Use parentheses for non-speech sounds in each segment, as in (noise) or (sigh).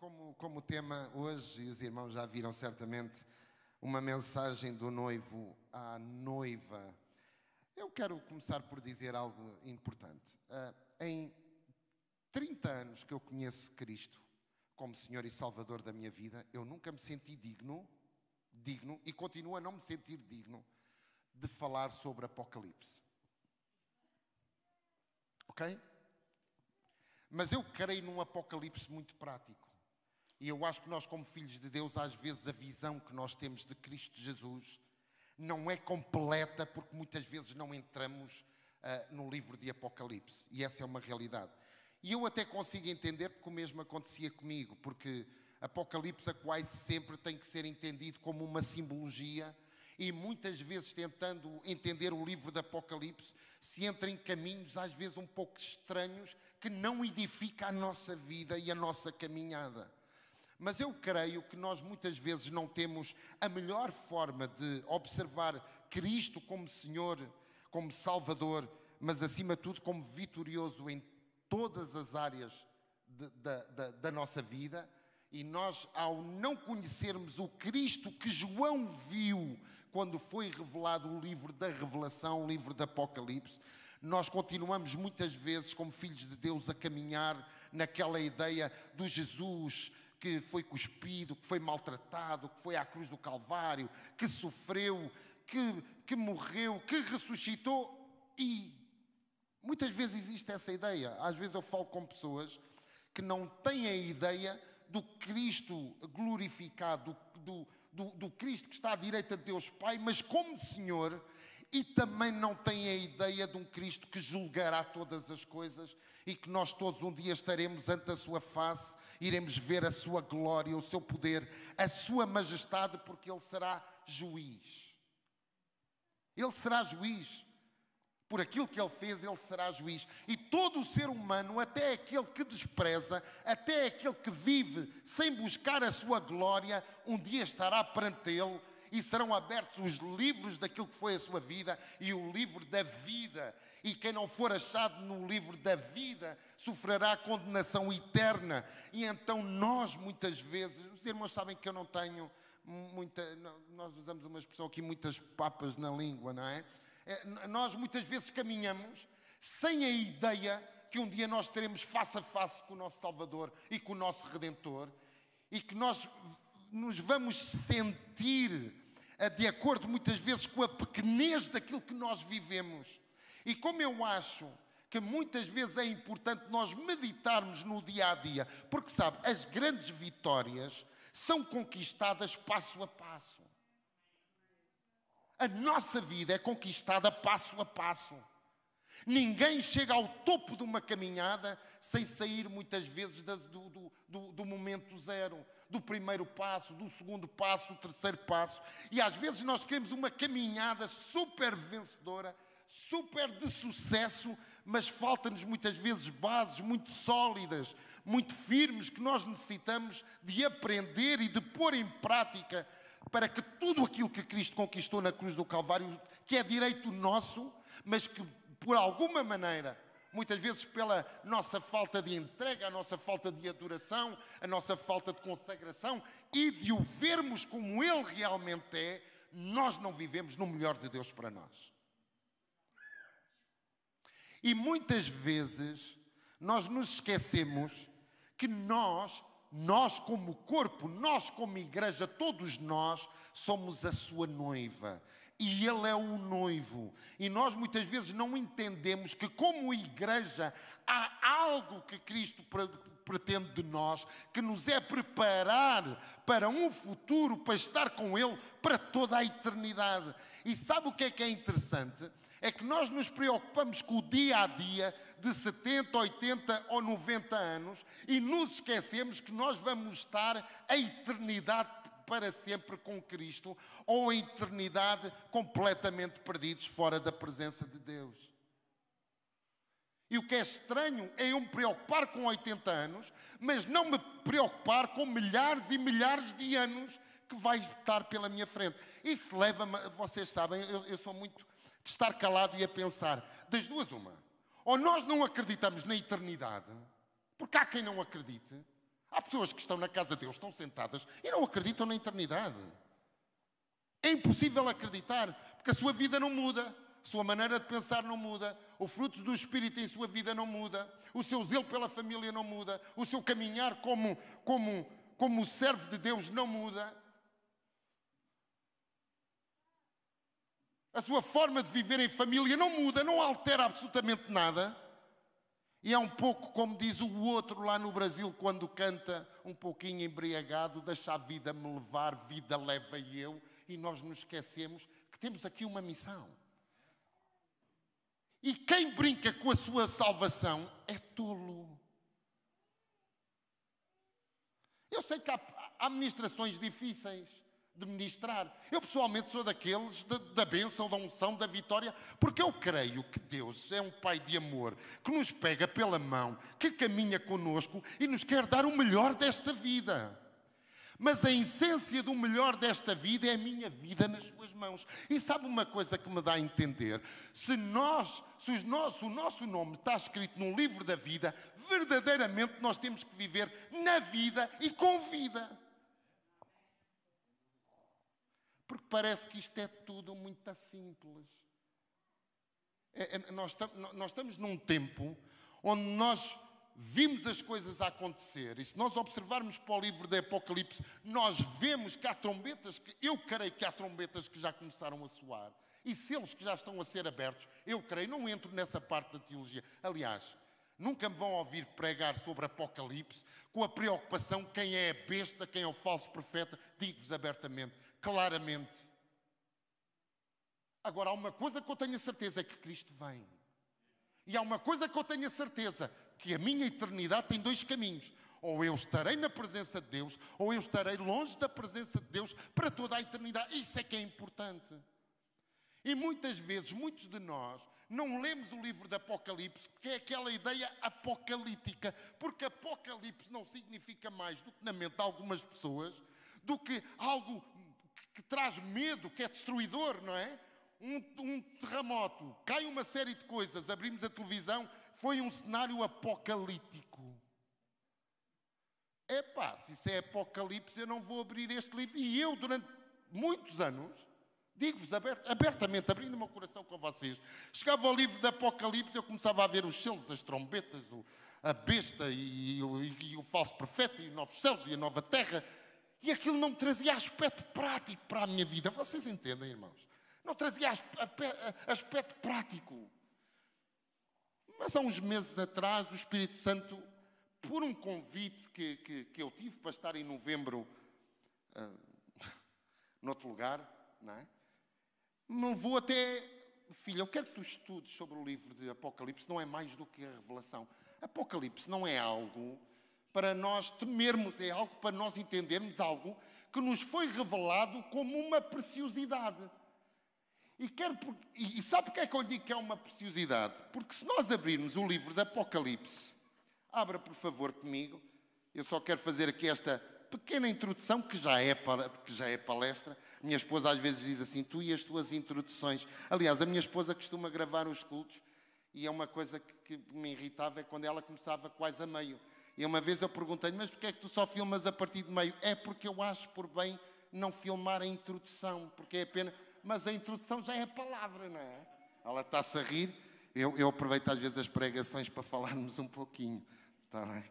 como, como tema hoje, e os irmãos já viram certamente, uma mensagem do noivo à noiva. Eu quero começar por dizer algo importante. Uh, em 30 anos que eu conheço Cristo como Senhor e Salvador da minha vida, eu nunca me senti digno, digno, e continuo a não me sentir digno de falar sobre Apocalipse. Ok? Mas eu creio num Apocalipse muito prático. E eu acho que nós, como filhos de Deus, às vezes a visão que nós temos de Cristo Jesus não é completa, porque muitas vezes não entramos uh, no livro de Apocalipse. E essa é uma realidade. E eu até consigo entender, porque o mesmo acontecia comigo, porque Apocalipse quase sempre tem que ser entendido como uma simbologia e muitas vezes tentando entender o livro de Apocalipse, se entra em caminhos às vezes um pouco estranhos que não edifica a nossa vida e a nossa caminhada. Mas eu creio que nós muitas vezes não temos a melhor forma de observar Cristo como Senhor, como Salvador, mas acima de tudo como vitorioso em todas as áreas de, da, nossa vida. E nós, ao não conhecermos o Cristo que João viu quando foi revelado o livro da Revelação, o livro do Apocalipse, nós continuamos muitas vezes, como filhos de Deus, a caminhar naquela ideia do Jesus que foi cuspido, que foi maltratado, que foi à cruz do Calvário, que sofreu, que, que morreu, que ressuscitou e muitas vezes existe essa ideia. Às vezes eu falo com pessoas que não têm a ideia do Cristo glorificado, do, do, do Cristo que está à direita de Deus Pai, mas como Senhor e também não têm a ideia de um Cristo que julgará todas as coisas e que nós todos um dia estaremos ante a sua face, iremos ver a sua glória, o seu poder, a sua majestade, porque ele será juiz. Ele será juiz. Por aquilo que ele fez, ele será juiz. E todo o ser humano, até aquele que despreza, até aquele que vive sem buscar a sua glória, um dia estará perante ele e serão abertos os livros daquilo que foi a sua vida e o livro da vida. E quem não for achado no livro da vida sofrerá condenação eterna. E então nós, muitas vezes, os irmãos sabem que eu não tenho muita. Nós usamos uma expressão aqui, muitas papas na língua, não é? é nós muitas vezes caminhamos sem a ideia que um dia nós teremos face a face com o nosso Salvador e com o nosso Redentor e que nós nos vamos sentir de acordo muitas vezes com a pequenez daquilo que nós vivemos. E como eu acho que muitas vezes é importante nós meditarmos no dia a dia, porque sabe, as grandes vitórias são conquistadas passo a passo. A nossa vida é conquistada passo a passo. Ninguém chega ao topo de uma caminhada sem sair muitas vezes do, do, do, do momento zero do primeiro passo, do segundo passo, do terceiro passo. E às vezes nós queremos uma caminhada super vencedora, super de sucesso, mas falta-nos muitas vezes bases muito sólidas, muito firmes, que nós necessitamos de aprender e de pôr em prática para que tudo aquilo que Cristo conquistou na cruz do Calvário, que é direito nosso, mas que por alguma maneira muitas vezes pela nossa falta de entrega, a nossa falta de adoração, a nossa falta de consagração e de o vermos como Ele realmente é, nós não vivemos no melhor de Deus para nós. E muitas vezes nós nos esquecemos que nós, nós como corpo, nós como igreja, todos nós somos a sua noiva e Ele é o noivo. E nós muitas vezes não entendemos que, como igreja, há algo que Cristo pretende de nós, que nos é preparar para um futuro, para estar com Ele para toda a eternidade. E sabe o que é que é interessante? É que nós nos preocupamos com o dia a dia de 70, 80 ou 90 anos e nos esquecemos que nós vamos estar a eternidade para sempre com Cristo ou a eternidade completamente perdidos fora da presença de Deus. E o que é estranho é eu me preocupar com 80 anos, mas não me preocupar com milhares e milhares de anos que vai estar pela minha frente. Isso leva-me, vocês sabem, eu, eu sou muito de estar calado e a pensar, das duas uma. Ou nós não acreditamos na eternidade, porque há quem não acredite, Há pessoas que estão na casa de Deus, estão sentadas e não acreditam na eternidade. É impossível acreditar, porque a sua vida não muda, a sua maneira de pensar não muda, o fruto do Espírito em sua vida não muda, o seu zelo pela família não muda, o seu caminhar como, como, como servo de Deus não muda. A sua forma de viver em família não muda, não altera absolutamente nada. E é um pouco como diz o outro lá no Brasil, quando canta um pouquinho embriagado, deixa a vida me levar, vida leva eu, e nós nos esquecemos que temos aqui uma missão. E quem brinca com a sua salvação é tolo. Eu sei que há, há ministrações difíceis de ministrar. Eu pessoalmente sou daqueles de, da bênção, da unção, da vitória, porque eu creio que Deus é um Pai de amor, que nos pega pela mão, que caminha conosco e nos quer dar o melhor desta vida. Mas a essência do melhor desta vida é a minha vida nas suas mãos. E sabe uma coisa que me dá a entender? Se nós, se o nosso, o nosso nome está escrito no livro da vida, verdadeiramente nós temos que viver na vida e com vida. Porque parece que isto é tudo muito simples. É, é, nós, nós estamos num tempo onde nós vimos as coisas a acontecer. E se nós observarmos para o livro do Apocalipse, nós vemos que há trombetas, que eu creio que há trombetas que já começaram a soar. E selos que já estão a ser abertos, eu creio, não entro nessa parte da teologia. Aliás, nunca me vão ouvir pregar sobre Apocalipse com a preocupação quem é a besta, quem é o falso profeta. Digo-vos abertamente, claramente. Agora, há uma coisa que eu tenho a certeza: é que Cristo vem. E há uma coisa que eu tenho a certeza: que a minha eternidade tem dois caminhos. Ou eu estarei na presença de Deus, ou eu estarei longe da presença de Deus para toda a eternidade. Isso é que é importante. E muitas vezes, muitos de nós, não lemos o livro de Apocalipse, que é aquela ideia apocalíptica, porque Apocalipse não significa mais do que na mente de algumas pessoas, do que algo que traz medo, que é destruidor, não é? Um, um, terremoto, cai uma série de coisas, abrimos a televisão, foi um cenário apocalíptico. Epá, se isso é apocalipse, eu não vou abrir este livro. E eu, durante muitos anos, digo-vos abert, abertamente, abrindo o meu coração com vocês, chegava ao livro de Apocalipse, eu começava a ver os selos, as trombetas, o, a besta e, e, e, o falso profeta, e os novos céus e a nova terra, e aquilo não trazia aspecto prático para a minha vida. Vocês entendem, irmãos? Não trazia aspecto prático. Mas há uns meses atrás, o Espírito Santo, por um convite que, que, que eu tive para estar em novembro uh, (laughs) noutro lugar, não é? me levou até. Filha, eu quero que tu estudes sobre o livro de Apocalipse, não é mais do que a revelação. Apocalipse não é algo para nós temermos, é algo para nós entendermos algo que nos foi revelado como uma preciosidade. E, quero, e sabe porque é que eu digo que é uma preciosidade? Porque se nós abrirmos o livro de Apocalipse, abra por favor comigo, eu só quero fazer aqui esta pequena introdução, que já é, que já é palestra. Minha esposa às vezes diz assim: tu e as tuas introduções. Aliás, a minha esposa costuma gravar os cultos e é uma coisa que, que me irritava é quando ela começava quase a meio. E uma vez eu perguntei-lhe, mas porquê é que tu só filmas a partir de meio? É porque eu acho por bem não filmar a introdução, porque é pena. Mas a introdução já é a palavra, não é? Ela está-se a rir. Eu, eu, aproveito às vezes as pregações para falarmos um pouquinho. Está bem?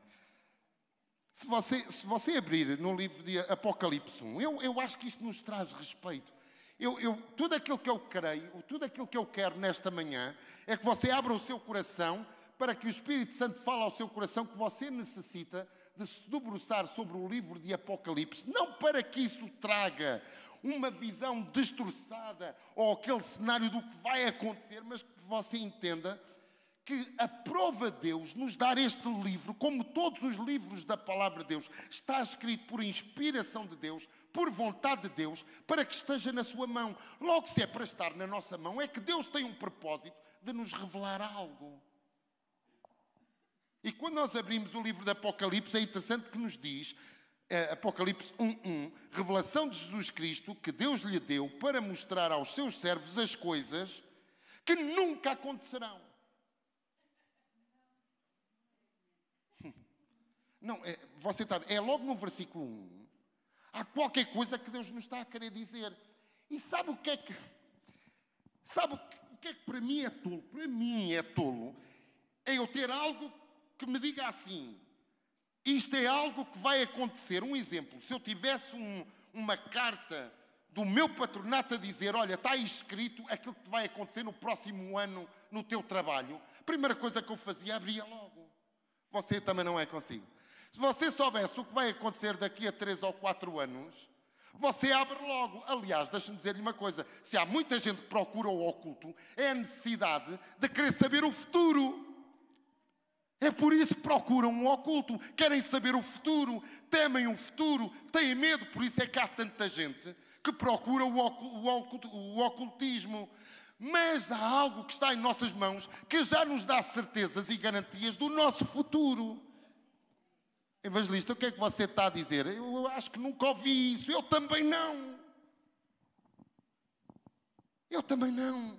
Se você, se você abrir no livro de Apocalipse 1, eu, eu acho que isto nos traz respeito. Eu, eu, tudo aquilo que eu creio, tudo aquilo que eu quero nesta manhã, é que você abra o seu coração para que o Espírito Santo fale ao seu coração que você necessita de se debruçar sobre o livro de Apocalipse, não para que isso traga uma visão destroçada ou aquele cenário do que vai acontecer, mas que você entenda que aprova Deus nos dar este livro, como todos os livros da palavra de Deus, está escrito por inspiração de Deus, por vontade de Deus, para que esteja na sua mão. Logo, se é para estar na nossa mão, é que Deus tem um propósito de nos revelar algo. E quando nós abrimos o livro de Apocalipse, é interessante que nos diz, é, Apocalipse 1.1, revelação de Jesus Cristo que Deus lhe deu para mostrar aos seus servos as coisas que nunca acontecerão. Não, é, você está, é logo no versículo 1. Há qualquer coisa que Deus nos está a querer dizer. E sabe o que é que. Sabe o que é que para mim é tolo? Para mim é tolo. É eu ter algo que me diga assim. Isto é algo que vai acontecer. Um exemplo: se eu tivesse um, uma carta do meu patronato a dizer: Olha, está escrito aquilo que vai acontecer no próximo ano no teu trabalho, a primeira coisa que eu fazia, abria logo. Você também não é consigo. Se você soubesse o que vai acontecer daqui a três ou quatro anos, você abre logo. Aliás, deixe-me dizer-lhe uma coisa: se há muita gente que procura o oculto, é a necessidade de querer saber o futuro. É por isso que procuram o oculto, querem saber o futuro, temem o futuro, têm medo, por isso é que há tanta gente que procura o ocultismo. Mas há algo que está em nossas mãos que já nos dá certezas e garantias do nosso futuro. Evangelista, o que é que você está a dizer? Eu acho que nunca ouvi isso. Eu também não. Eu também não.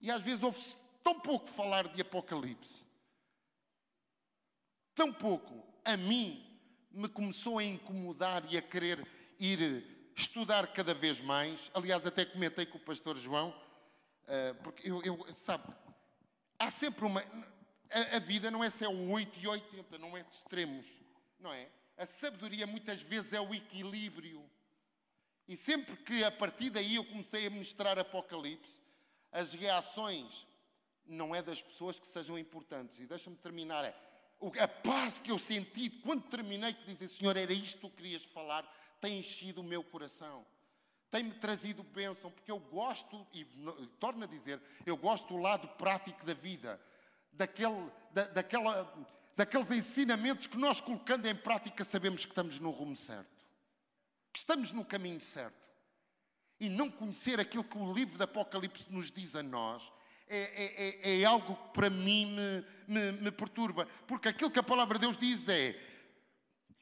E às vezes ouve-se tão pouco falar de Apocalipse. Tão pouco. A mim me começou a incomodar e a querer ir estudar cada vez mais. Aliás, até comentei com o pastor João, uh, porque eu, eu, sabe, há sempre uma. A, a, vida não é só 8 e 80, não é de extremos, não é? A sabedoria muitas vezes é o equilíbrio. E sempre que a partir daí eu comecei a ministrar Apocalipse, as reações não é das pessoas que sejam importantes. E deixa-me terminar. É, a paz que eu senti quando terminei, que dizer, Senhor, era isto que tu querias falar, tem enchido o meu coração. Tem-me trazido bênção, porque eu gosto, e torno a dizer, eu gosto do lado prático da vida, daquele, da, daquela, daqueles ensinamentos que nós, colocando em prática, sabemos que estamos no rumo certo, que estamos no caminho certo. E não conhecer aquilo que o livro do Apocalipse nos diz a nós é, é, é, é algo que para mim me, me, me perturba, porque aquilo que a palavra de Deus diz é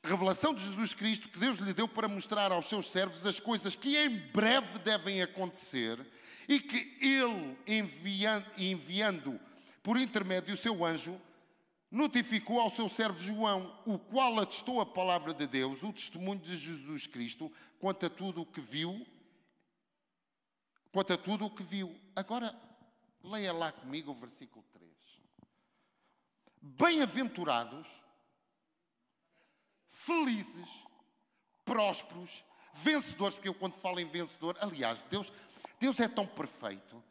revelação de Jesus Cristo que Deus lhe deu para mostrar aos seus servos as coisas que em breve devem acontecer e que ele, enviando, enviando por intermédio do seu anjo, notificou ao seu servo João, o qual atestou a palavra de Deus, o testemunho de Jesus Cristo, quanto a tudo o que viu, quanto a tudo o que viu. Agora, leia lá comigo o versículo 3. Bem-aventurados felizes, prósperos, vencedores, porque eu quando falo em vencedor, aliás, Deus, Deus é tão perfeito,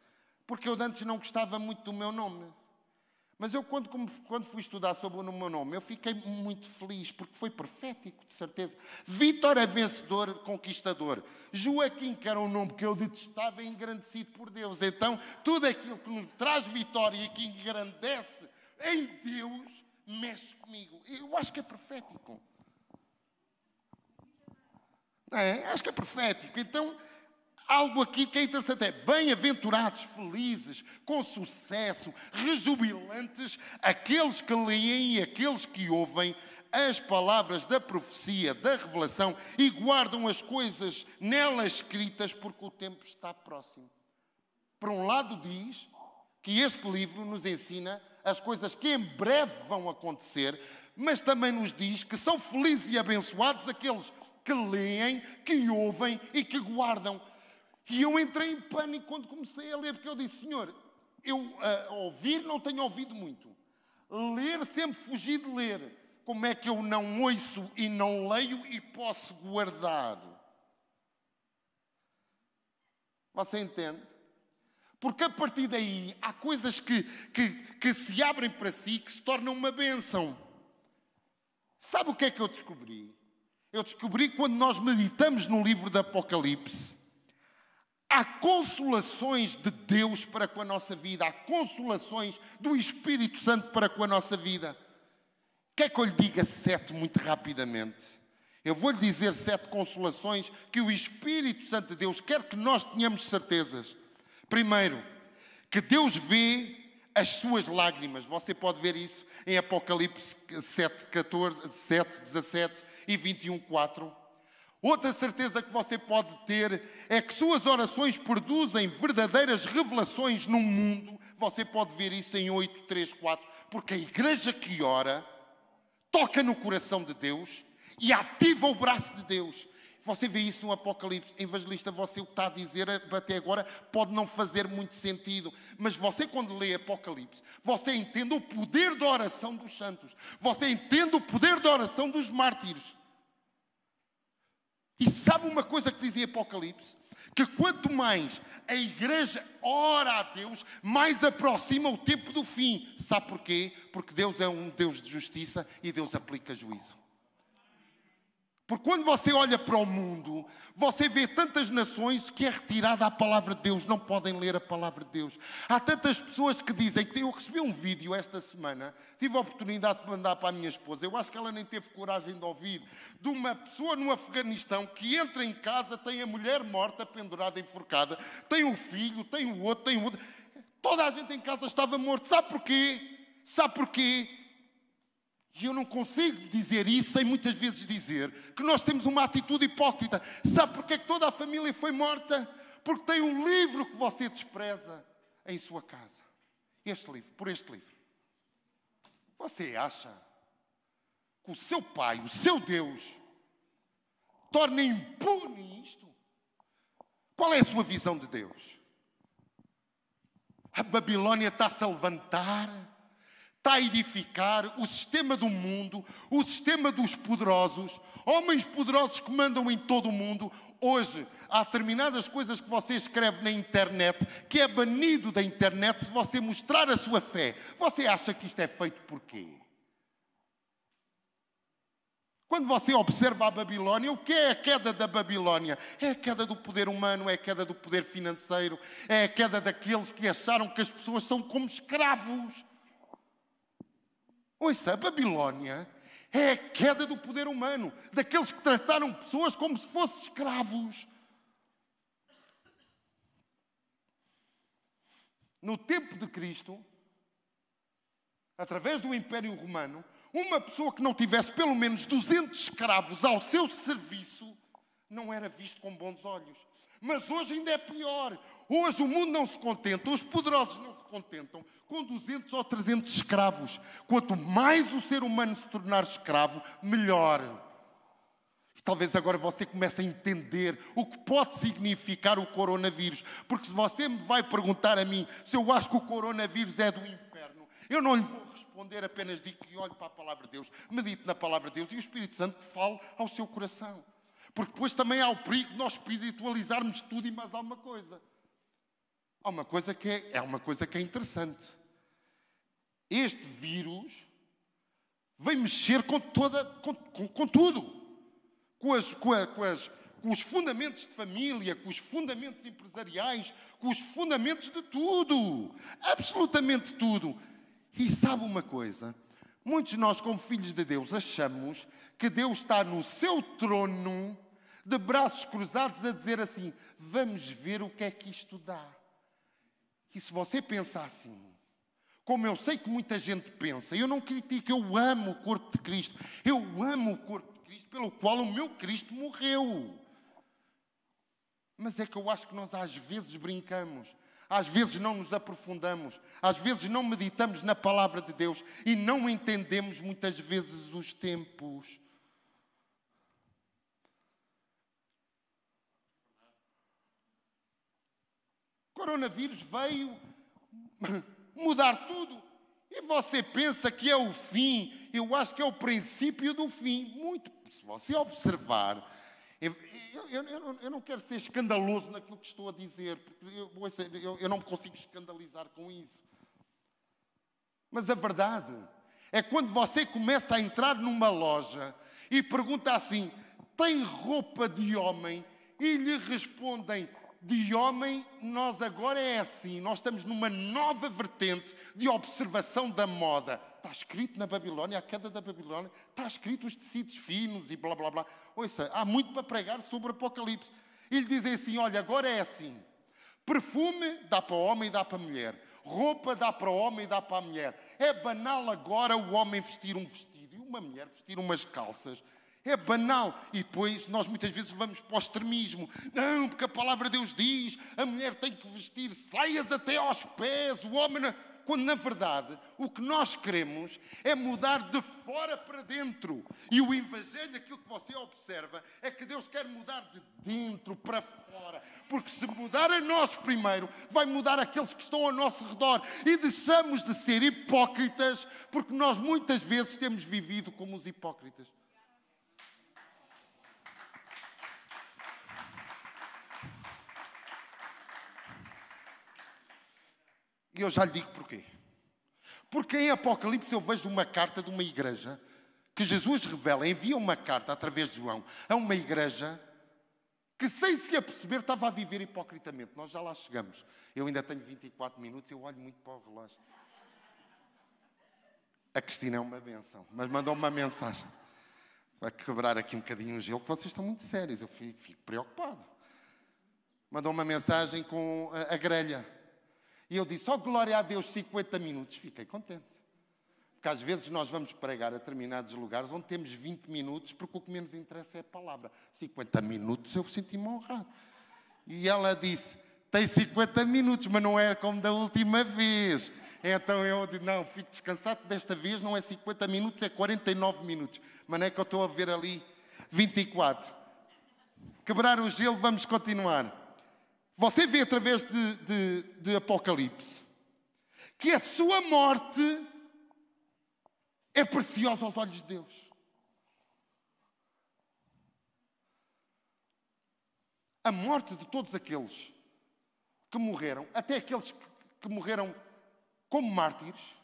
porque eu antes não gostava muito do meu nome. Mas eu, quando, quando fui estudar sobre o meu nome, eu fiquei muito feliz, porque foi profético, de certeza. Vítor é vencedor, conquistador. Joaquim, que era um nome que eu detestava, é engrandecido por Deus. Então, tudo aquilo que me traz vitória e que engrandece em Deus, mexe comigo. Eu acho que é profético. É, acho que é profético. Então, algo aqui que é interessante é bem-aventurados, felizes, com sucesso, rejubilantes, aqueles que leem e aqueles que ouvem as palavras da profecia, da revelação e guardam as coisas nelas escritas, porque o tempo está próximo. Por um lado, diz que este livro nos ensina as coisas que em breve vão acontecer, mas também nos diz que são felizes e abençoados aqueles que leem, que ouvem e que guardam. E eu entrei em pânico quando comecei a ler, porque eu disse: Senhor, eu a ouvir não tenho ouvido muito, ler sempre fugi de ler. Como é que eu não ouço e não leio e posso guardar? Você entende? Porque a partir daí há coisas que, que, que se abrem para si que se tornam uma bênção. Sabe o que é que eu descobri? eu descobri quando nós meditamos no livro do Apocalipse, há consolações de Deus para com a nossa vida, há consolações do Espírito Santo para com a nossa vida. Quer que eu lhe diga sete muito rapidamente? Eu vou lhe dizer sete consolações que o Espírito Santo de Deus quer que nós tenhamos certezas. Primeiro, que Deus vê as suas lágrimas. Você pode ver isso em Apocalipse 7, 14, 7, 17 e 21, 4. Outra certeza que você pode ter é que suas orações produzem verdadeiras revelações no mundo. Você pode ver isso em 8, 3, 4. Porque a igreja que ora toca no coração de Deus e ativa o braço de Deus. Você vê isso no Apocalipse. Evangelista, você o que está a dizer até agora pode não fazer muito sentido. Mas você, quando lê Apocalipse, você entende o poder da oração dos santos. Você entende o poder da oração dos mártires. E sabe uma coisa que dizia Apocalipse? Que quanto mais a igreja ora a Deus, mais aproxima o tempo do fim. Sabe porquê? Porque Deus é um Deus de justiça e Deus aplica juízo. Porque quando você olha para o mundo, você vê tantas nações que é retirada a palavra de Deus, não podem ler a palavra de Deus. Há tantas pessoas que dizem que eu recebi um vídeo esta semana, tive a oportunidade de mandar para a minha esposa, eu acho que ela nem teve coragem de ouvir, de uma pessoa no Afeganistão que entra em casa, tem a mulher morta, pendurada, enforcada, tem um filho, tem o outro, tem o outro. Toda a gente em casa estava morto. Sabe porquê? Sabe porquê? E eu não consigo dizer isso sem muitas vezes dizer que nós temos uma atitude hipócrita. Sabe porquê que toda a família foi morta? Porque tem um livro que você despreza em sua casa. Este livro, por este livro. Você acha que o seu pai, o seu Deus, torna impune isto? Qual é a sua visão de Deus? A Babilônia está-se a levantar está a edificar o sistema do mundo, o sistema dos poderosos, homens poderosos que mandam em todo o mundo. Hoje, há determinadas coisas que você escreve na internet que é banido da internet se você mostrar a sua fé. Você acha que isto é feito por quê? Quando você observa a Babilónia, o que é a queda da Babilónia? É a queda do poder humano, é a queda do poder financeiro, é a queda daqueles que acharam que as pessoas são como escravos. Ouça, a Babilónia é a queda do poder humano, daqueles que trataram pessoas como se fossem escravos. No tempo de Cristo, através do Império Romano, uma pessoa que não tivesse pelo menos 200 escravos ao seu serviço não era visto com bons olhos. Mas hoje ainda é pior. Hoje o mundo não se contenta, os poderosos não se contentam com 200 ou 300 escravos. Quanto mais o ser humano se tornar escravo, melhor. E talvez agora você comece a entender o que pode significar o coronavírus. Porque se você me vai perguntar a mim se eu acho que o coronavírus é do inferno, eu não lhe vou responder, apenas digo que olhe para a palavra de Deus, medite na palavra de Deus e o Espírito Santo fale ao seu coração. Porque depois também há o perigo de nós espiritualizarmos tudo e mais alguma coisa. Há uma coisa que é, é uma coisa que é interessante. Este vírus vem mexer com toda, com, com, com tudo. Com, as, com, a, com, as, com os fundamentos de família, com os fundamentos empresariais, com os fundamentos de tudo. Absolutamente tudo. E sabe uma coisa? Muitos de nós, como filhos de Deus, achamos que Deus está no seu trono de braços cruzados a dizer assim: vamos ver o que é que isto dá. E se você pensa assim, como eu sei que muita gente pensa, eu não critico, eu amo o corpo de Cristo, eu amo o corpo de Cristo pelo qual o meu Cristo morreu. Mas é que eu acho que nós às vezes brincamos, às vezes não nos aprofundamos, às vezes não meditamos na palavra de Deus e não entendemos muitas vezes os tempos. Coronavírus veio mudar tudo. E você pensa que é o fim, eu acho que é o princípio do fim. Muito, se você observar, eu, eu, eu, eu não quero ser escandaloso naquilo que estou a dizer, porque eu não me consigo escandalizar com isso. Mas a verdade é quando você começa a entrar numa loja e pergunta assim: tem roupa de homem? E lhe respondem: de homem, nós agora é assim, nós estamos numa nova vertente de observação da moda. Está escrito na Babilónia, a queda da Babilónia, está escrito os tecidos finos e blá blá blá. Ouça, há muito para pregar sobre o Apocalipse. E lhe dizem assim: olha, agora é assim. Perfume dá para o homem e dá para a mulher. Roupa dá para o homem e dá para a mulher. É banal agora o homem vestir um vestido e uma mulher vestir umas calças. É banal. E depois nós muitas vezes vamos para o extremismo. Não, porque a palavra de Deus diz: a mulher tem que vestir saias até aos pés, o homem. Não... quando na verdade o que nós queremos é mudar de fora para dentro. E o Evangelho, aquilo que você observa, é que Deus quer mudar de dentro para fora. Porque se mudar a nós primeiro, vai mudar aqueles que estão ao nosso redor. E deixamos de ser hipócritas, porque nós muitas vezes temos vivido como os hipócritas. E eu já lhe digo porquê. Porque em Apocalipse eu vejo uma carta de uma igreja que Jesus revela, envia uma carta através de João a uma igreja que, sem se aperceber, estava a viver hipocritamente. Nós já lá chegamos. Eu ainda tenho 24 minutos, eu olho muito para o relógio. A Cristina é uma benção, mas mandou uma mensagem para quebrar aqui um bocadinho o gelo, que vocês estão muito sérios. Eu fico, preocupado. Mandou uma mensagem com a, a grelha. E eu disse, oh glória a Deus, 50 minutos. Fiquei contente. Porque às vezes nós vamos pregar a determinados lugares onde temos 20 minutos, porque o que menos interessa é a palavra. 50 minutos eu senti-me honrado. E ela disse, tem 50 minutos, mas não é como da última vez. Então eu disse, não, fico descansado, desta vez não é 50 minutos, é 49 minutos. Mas não é que eu estou a ver ali 24. Quebrar o gelo, vamos continuar. Você vê através de, de, de Apocalipse que a sua morte é preciosa aos olhos de Deus. A morte de todos aqueles que morreram, até aqueles que, que morreram como mártires,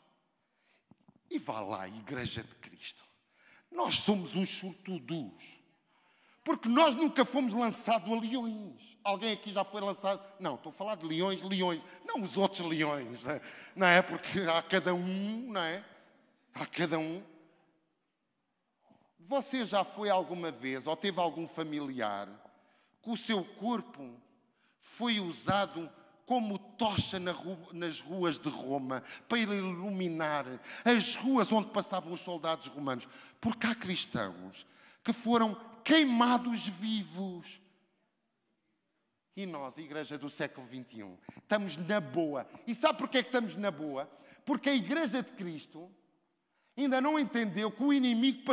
e vá lá, Igreja de Cristo. Nós somos uns sortudos. Porque nós nunca fomos lançados a leões. Alguém aqui já foi lançado? Não, estou a falar de leões, leões. Não os outros leões. Né? Não é? Porque há cada um, não é? Há cada um. Você já foi alguma vez ou teve algum familiar que o seu corpo foi usado como tocha nas ruas de Roma para iluminar as ruas onde passavam os soldados romanos? Porque há cristãos que foram queimados vivos. E nós, Igreja do século XXI, estamos na boa. E sabe porquê é que estamos na boa? Porque a Igreja de Cristo ainda não entendeu que o inimigo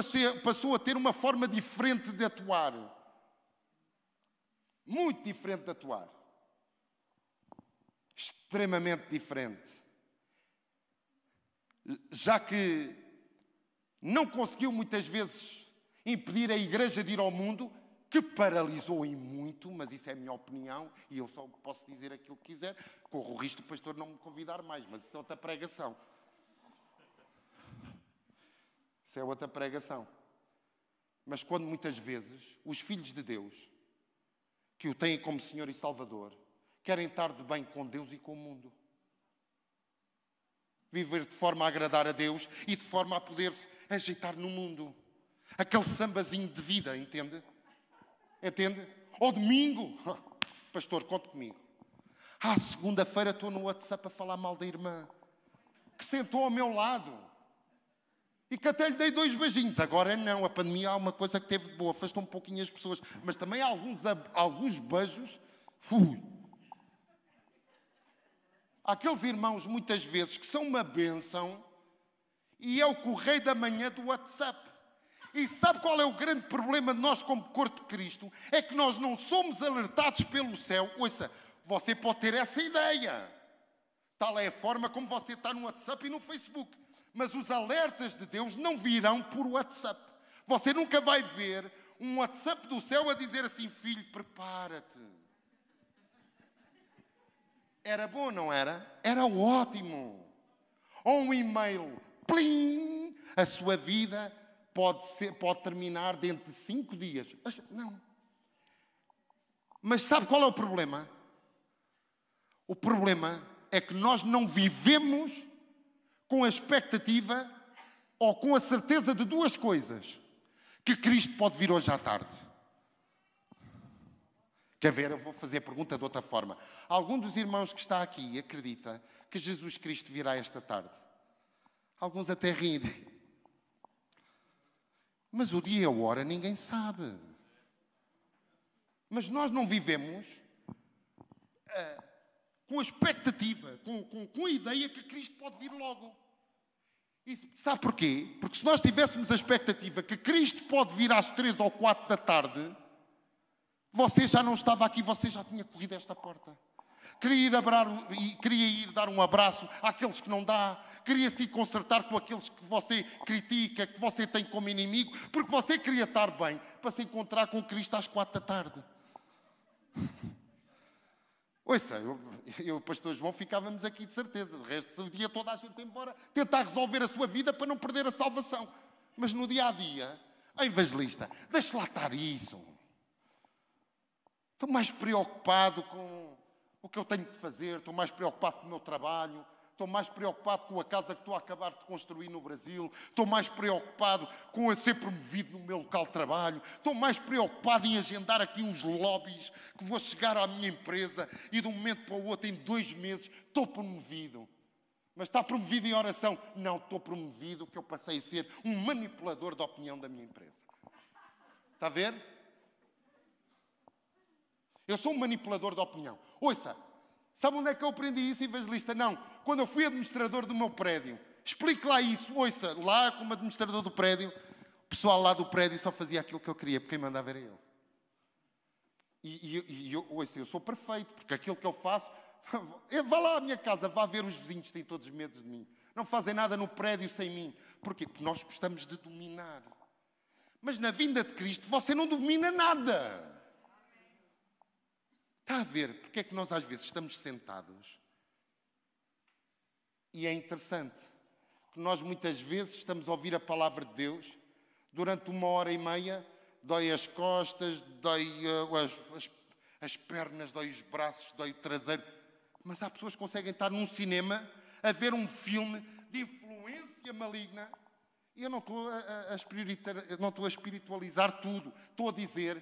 passou a ter uma forma diferente de atuar. Muito diferente de atuar. Extremamente diferente. Já que não conseguiu muitas vezes impedir a igreja de ir ao mundo, que paralisou em muito, mas isso é a minha opinião e eu só posso dizer aquilo que quiser. Corro o risco do pastor não me convidar mais, mas isso é outra pregação. Isso é outra pregação. Mas quando muitas vezes os filhos de Deus, que o têm como Senhor e Salvador, querem estar de bem com Deus e com o mundo. Viver de forma a agradar a Deus e de forma a poder-se ajeitar no mundo. Aquele sambazinho de vida, entende? Entende? Ao domingo, (laughs) pastor, conte comigo. À segunda-feira estou no WhatsApp a falar mal da irmã que sentou ao meu lado e que até lhe dei dois beijinhos. Agora não, a pandemia há uma coisa que teve de boa, afastou um pouquinho as pessoas, mas também alguns, alguns beijos. Ui. Há aqueles irmãos, muitas vezes, que são uma bênção e é o correio da manhã do WhatsApp. E sabe qual é o grande problema de nós, como corpo de Cristo? É que nós não somos alertados pelo céu. Ouça, você pode ter essa ideia. Tal é a forma como você está no WhatsApp e no Facebook. Mas os alertas de Deus não virão por WhatsApp. Você nunca vai ver um WhatsApp do céu a dizer assim: Filho, prepara-te. Era bom, não era? Era ótimo. Ou um e-mail, plim, a sua vida pode, ser, pode terminar dentro de cinco dias. Não. Mas sabe qual é o problema? O problema é que nós não vivemos com a expectativa ou com a certeza de duas coisas: que Cristo pode vir hoje à tarde. Quer ver? Eu vou fazer a pergunta de outra forma. Algum dos irmãos que está aqui acredita que Jesus Cristo virá esta tarde? Alguns até riem. Mas o dia e a hora ninguém sabe. Mas nós não vivemos uh, com a expectativa, com, com, com a ideia que Cristo pode vir logo. E sabe porquê? Porque se nós tivéssemos a expectativa que Cristo pode vir às três ou quatro da tarde, você já não estava aqui, você já tinha corrido esta porta. Queria ir, abrar, queria ir dar um abraço àqueles que não dá, queria se consertar com aqueles que você critica, que você tem como inimigo, porque você queria estar bem para se encontrar com Cristo às quatro da tarde. (laughs) Ouça, eu e o pastor João ficávamos aqui de certeza. De resto, o dia toda a gente embora tentar resolver a sua vida para não perder a salvação. Mas no dia a dia, a evangelista, deixe lá estar isso. Estou mais preocupado com o que eu tenho de fazer, estou mais preocupado com o meu trabalho, Estou mais preocupado com a casa que estou a acabar de construir no Brasil. Estou mais preocupado com ser promovido no meu local de trabalho. Estou mais preocupado em agendar aqui uns lobbies que vou chegar à minha empresa e de um momento para o outro, em dois meses, estou promovido. Mas está promovido em oração? Não, estou promovido que eu passei a ser um manipulador da opinião da minha empresa. Está a ver? Eu sou um manipulador da opinião. Ouça, sabe onde é que eu aprendi isso, evangelista? Não quando eu fui administrador do meu prédio. Explique lá isso. Ouça, lá como administrador do prédio, o pessoal lá do prédio só fazia aquilo que eu queria, porque quem mandava era eu. E, e, e eu, ouça, eu sou perfeito, porque aquilo que eu faço. (laughs) Vá lá à minha casa, vá ver os vizinhos, têm todos medo de mim. Não fazem nada no prédio sem mim. Porquê? Porque nós gostamos de dominar. Mas na vinda de Cristo você não domina nada. Está a ver porque é que nós às vezes estamos sentados e é interessante que nós muitas vezes estamos a ouvir a palavra de Deus durante uma hora e meia, dói as costas, dói uh, as, as, as pernas, dói os braços, dói o traseiro. Mas há pessoas que conseguem estar num cinema a ver um filme de influência maligna. E eu não estou a, a, a, não estou a espiritualizar tudo. Estou a dizer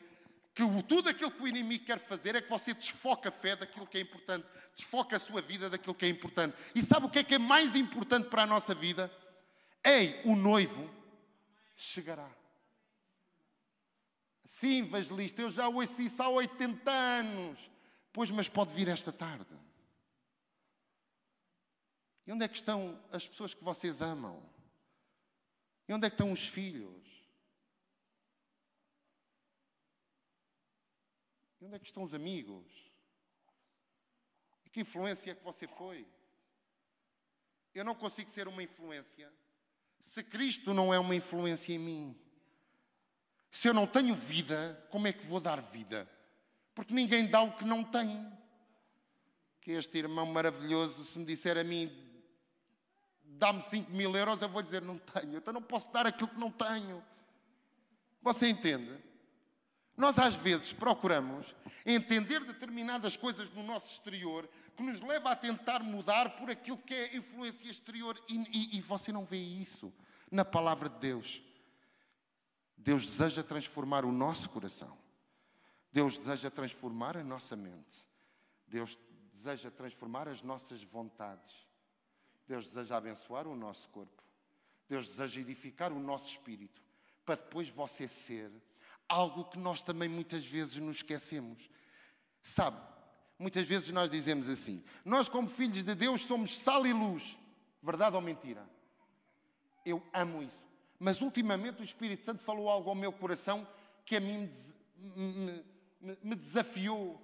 que tudo aquilo que o inimigo quer fazer é que você desfoca a fé daquilo que é importante, desfoca a sua vida daquilo que é importante. E sabe o que é que é mais importante para a nossa vida? Ei, o noivo chegará. Sim, evangelista, eu já ouço isso há 80 anos. Pois, mas pode vir esta tarde. E onde é que estão as pessoas que vocês amam? E onde é que estão os filhos? Onde é que estão os amigos? E que influência é que você foi? Eu não consigo ser uma influência se Cristo não é uma influência em mim. Se eu não tenho vida, como é que vou dar vida? Porque ninguém dá o que não tem. Que este irmão maravilhoso, se me disser a mim, dá-me 5 mil euros, eu vou dizer, não tenho. Então não posso dar aquilo que não tenho. Você entende? Nós às vezes procuramos entender determinadas coisas no nosso exterior que nos leva a tentar mudar por aquilo que é influência exterior e, e, e você não vê isso na palavra de Deus. Deus deseja transformar o nosso coração. Deus deseja transformar a nossa mente. Deus deseja transformar as nossas vontades. Deus deseja abençoar o nosso corpo. Deus deseja edificar o nosso espírito para depois você ser algo que nós também muitas vezes nos esquecemos. Sabe, muitas vezes nós dizemos assim: nós, como filhos de Deus, somos sal e luz. Verdade ou mentira? Eu amo isso. Mas ultimamente o Espírito Santo falou algo ao meu coração que a mim me, me, me desafiou.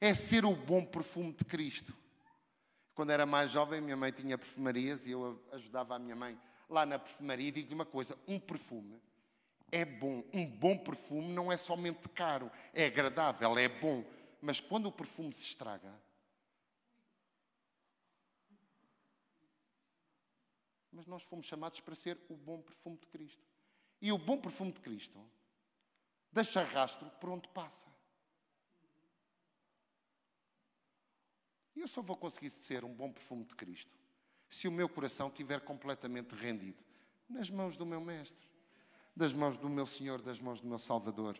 É ser o bom perfume de Cristo. Quando era mais jovem, minha mãe tinha perfumarias e eu ajudava a minha mãe lá na perfumaria. E digo-lhe uma coisa: um perfume é bom. Um bom perfume não é somente caro, é agradável, é bom. Mas quando o perfume se estraga, mas nós fomos chamados para ser o bom perfume de Cristo. E o bom perfume de Cristo deixa rastro por onde passa. E eu só vou conseguir ser um bom perfume de Cristo se o meu coração estiver completamente rendido nas mãos do meu Mestre das mãos do meu Senhor, das mãos do meu Salvador.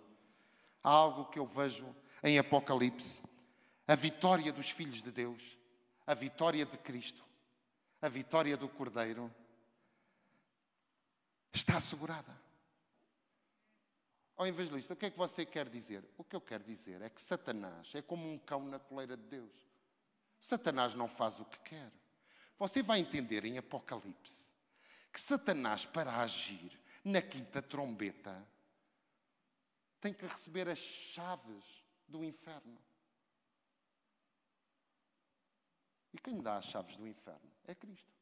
Há algo que eu vejo em Apocalipse: a vitória dos filhos de Deus, a vitória de Cristo, a vitória do Cordeiro está assegurada. Ó oh, evangelista, o que é que você quer dizer? O que eu quero dizer é que Satanás é como um cão na coleira de Deus. Satanás não faz o que quer. Você vai entender em Apocalipse que Satanás, para agir na quinta trombeta, tem que receber as chaves do inferno. E quem dá as chaves do inferno é Cristo.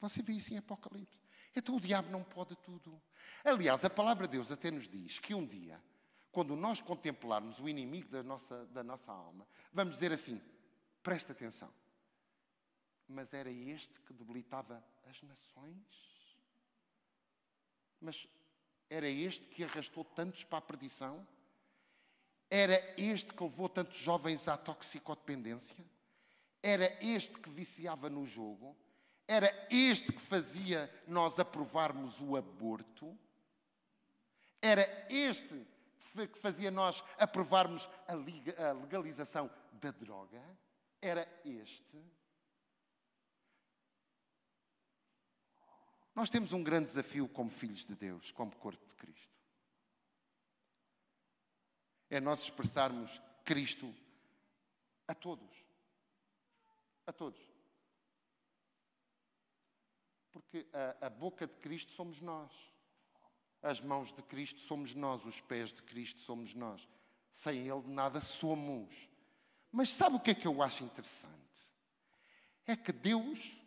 Você vê isso em Apocalipse. Então o diabo não pode tudo. Aliás, a palavra de Deus até nos diz que um dia, quando nós contemplarmos o inimigo da nossa, da nossa alma, vamos dizer assim: presta atenção. Mas era este que debilitava as nações? Mas era este que arrastou tantos para a perdição? Era este que levou tantos jovens à toxicodependência? Era este que viciava no jogo? Era este que fazia nós aprovarmos o aborto? Era este que fazia nós aprovarmos a legalização da droga? Era este? Nós temos um grande desafio como filhos de Deus, como corpo de Cristo. É nós expressarmos Cristo a todos. A todos. Porque a, a, boca de Cristo somos nós. As mãos de Cristo somos nós. Os pés de Cristo somos nós. Sem Ele nada somos. Mas sabe o que é que eu acho interessante? É que Deus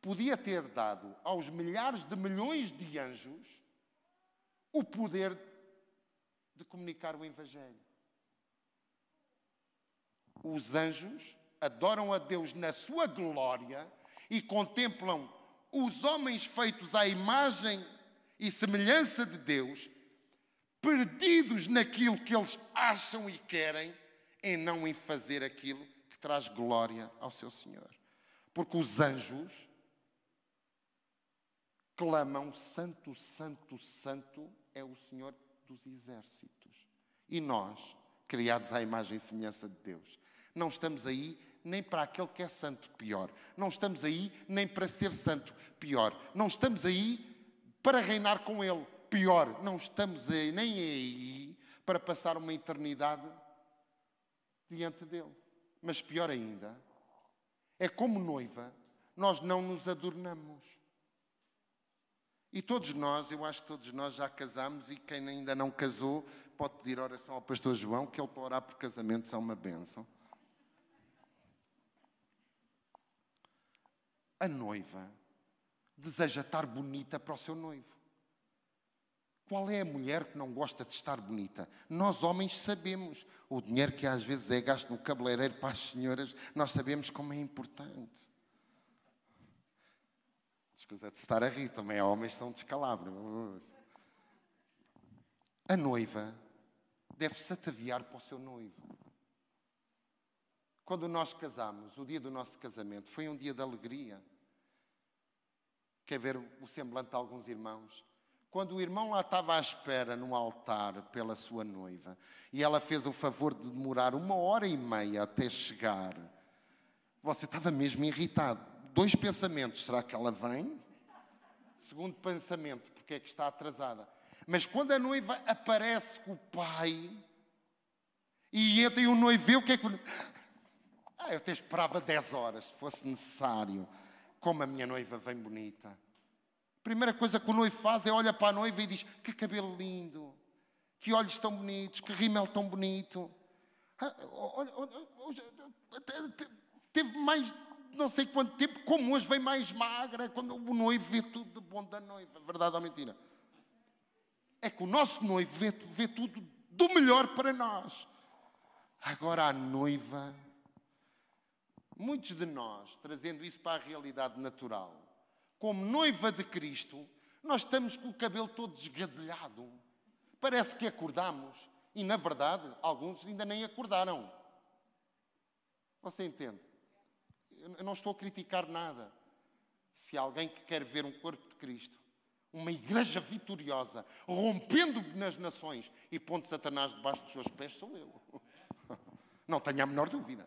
podia ter dado aos milhares de milhões de anjos o poder de comunicar o Evangelho. Os anjos adoram a Deus na sua glória e contemplam os homens feitos à imagem e semelhança de Deus, perdidos naquilo que eles acham e querem, em não em fazer aquilo que traz glória ao seu Senhor. Porque os anjos clamam: Santo, Santo, Santo é o Senhor dos exércitos. E nós, criados à imagem e semelhança de Deus, não estamos aí nem para aquele que é santo, pior. Não estamos aí nem para ser santo, pior. Não estamos aí para reinar com Ele, pior. Não estamos aí, nem aí para passar uma eternidade diante dele. Mas pior ainda, é como noiva, nós não nos adornamos. E todos nós, eu acho que todos nós já casamos e quem ainda não casou pode pedir oração ao pastor João, que ele para orar por casamentos é uma bênção. A noiva deseja estar bonita para o seu noivo. Qual é a mulher que não gosta de estar bonita? Nós, homens, sabemos. O dinheiro que às vezes é gasto no cabeleireiro para as senhoras, nós sabemos como é importante. Escusa de estar a rir, também há homens que são descalabro. A noiva deve-se ataviar para o seu noivo. Quando nós casamos, o dia do nosso casamento foi um dia de alegria. Quer ver o semblante de alguns irmãos? Quando o irmão lá estava à espera no altar pela sua noiva e ela fez o favor de demorar uma hora e meia até chegar, você estava mesmo irritado. Dois pensamentos: será que ela vem? Segundo pensamento, porque é que está atrasada? Mas quando a noiva aparece com o pai e entra e o noivo vê o que é que. Ah, eu até esperava 10 horas, se fosse necessário. Como a minha noiva vem bonita. A primeira coisa que o noivo faz é olhar para a noiva e diz: Que cabelo lindo, que olhos tão bonitos, que rímel tão bonito. Ah, teve mais não sei quanto tempo, como hoje vem mais magra, quando o noivo vê tudo de bom da noiva. Verdade ou mentira? É que o nosso noivo vê, vê tudo do melhor para nós. Agora a noiva muitos de nós, trazendo isso para a realidade natural, como noiva de Cristo, nós estamos com o cabelo todo desgadelhado. Parece que acordamos e, na verdade, alguns ainda nem acordaram. Você entende? Eu não estou a criticar nada. Se alguém que quer ver um corpo de Cristo, uma igreja vitoriosa, rompendo nas nações e pondo Satanás debaixo dos seus pés, sou eu. (laughs) Não tenha a menor dúvida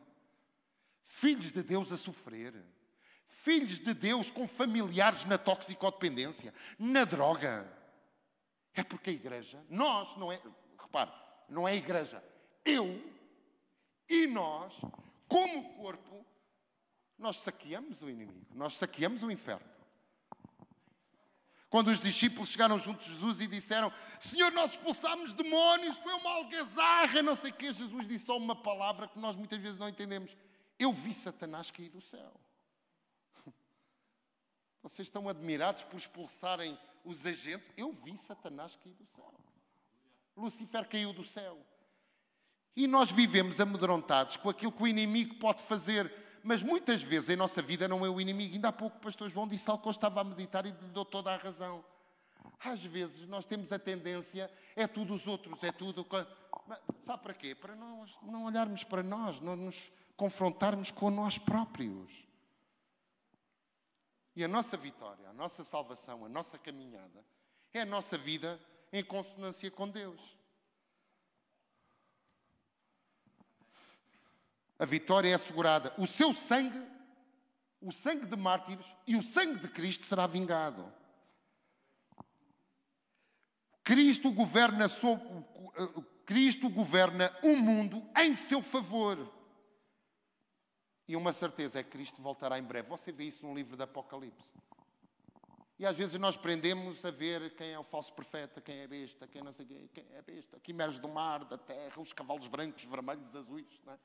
filhos de Deus a sofrer, filhos de Deus com familiares na toxicodependência, na droga. É porque a igreja, nós, não é, repare, não é a igreja, eu e nós como corpo, nós saqueamos o inimigo, nós saqueamos o inferno. Quando os discípulos chegaram junto de Jesus e disseram: Senhor, nós expulsámos demónios, foi uma algazarra, não sei o quê. Jesus disse só uma palavra que nós muitas vezes não entendemos: Eu vi Satanás cair do céu. (laughs) Vocês estão admirados por expulsarem os agentes? Eu vi Satanás cair do céu. Lucifer caiu do céu. E nós vivemos amedrontados com aquilo que o inimigo pode fazer, mas muitas vezes em nossa vida não é o inimigo. Ainda há pouco o pastor João disse algo que eu estava a meditar e lhe dou toda a razão. Às vezes nós temos a tendência, é tudo os outros, é tudo. Sabe para quê? Para nós não olharmos para nós, não nos confrontarmos com nós próprios. E a nossa vitória, a nossa salvação, a nossa caminhada é a nossa vida em consonância com Deus. A vitória é assegurada. O seu sangue, o sangue de mártires e o sangue de Cristo será vingado. Cristo governa, Cristo governa o mundo em seu favor. E uma certeza é que Cristo voltará em breve. Você vê isso no livro do Apocalipse. E às vezes nós prendemos a ver quem é o falso profeta, quem é besta, quem não sei quem, quem é besta, que emerge do mar, da terra, os cavalos brancos, vermelhos, azuis. Não é?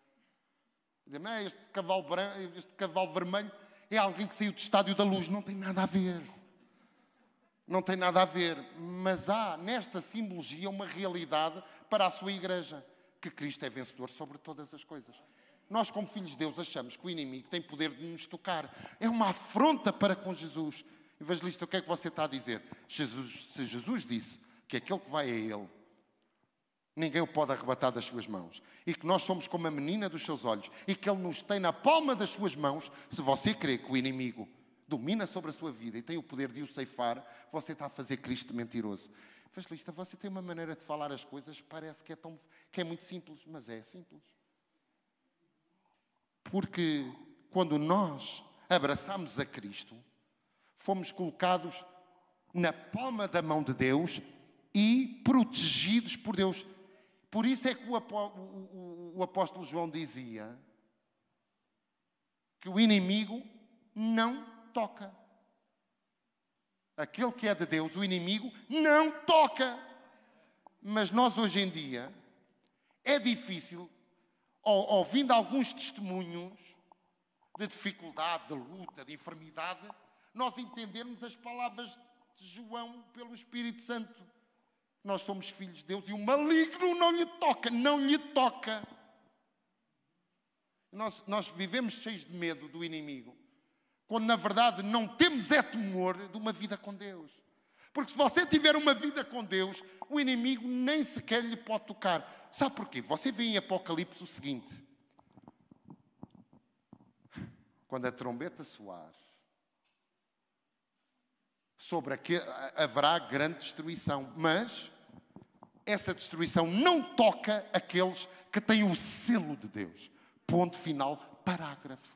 Este cavalo, branco, este cavalo vermelho é alguém que saiu do estádio da luz. Não tem nada a ver. Não tem nada a ver. Mas há nesta simbologia uma realidade para a sua igreja: que Cristo é vencedor sobre todas as coisas. Nós, como filhos de Deus, achamos que o inimigo tem poder de nos tocar. É uma afronta para com Jesus. Evangelista, o que é que você está a dizer? Jesus, se Jesus disse que aquele que vai a Ele ninguém o pode arrebatar das suas mãos. E que nós somos como a menina dos seus olhos e que Ele nos tem na palma das suas mãos. Se você crê que o inimigo domina sobre a sua vida e tem o poder de o ceifar, você está a fazer Cristo mentiroso. Evangelista, você tem uma maneira de falar as coisas, parece que é, que é muito simples, mas é simples. Porque quando nós abraçamos a Cristo, fomos colocados na palma da mão de Deus e protegidos por Deus. Por isso é que o apóstolo João dizia que o inimigo não toca. Aquele que é de Deus, o inimigo, não toca. Mas nós hoje em dia é difícil, ouvindo alguns testemunhos de dificuldade, de luta, de enfermidade, nós entendermos as palavras de João pelo Espírito Santo. Nós somos filhos de Deus e o maligno não lhe toca, não lhe toca. Nós, nós vivemos cheios de medo do inimigo, quando na verdade não temos é temor de uma vida com Deus. Porque se você tiver uma vida com Deus, o inimigo nem sequer lhe pode tocar. Sabe porquê? Você vê em Apocalipse o seguinte: quando a trombeta soar, sobre a que haverá grande destruição, mas essa destruição não toca aqueles que têm o selo de Deus. Ponto final, parágrafo.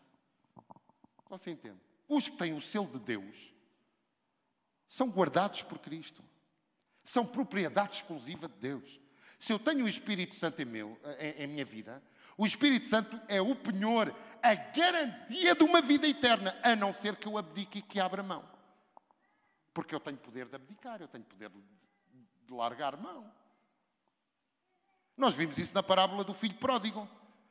Você entende? Os que têm o selo de Deus são guardados por Cristo. São propriedade exclusiva de Deus. Se eu tenho o Espírito Santo em, meu, em, em minha vida, o Espírito Santo é o penhor, a garantia de uma vida eterna, a não ser que eu abdique e que abra mão. Porque eu tenho poder de abdicar, eu tenho poder de, de largar mão. Nós vimos isso na parábola do filho pródigo.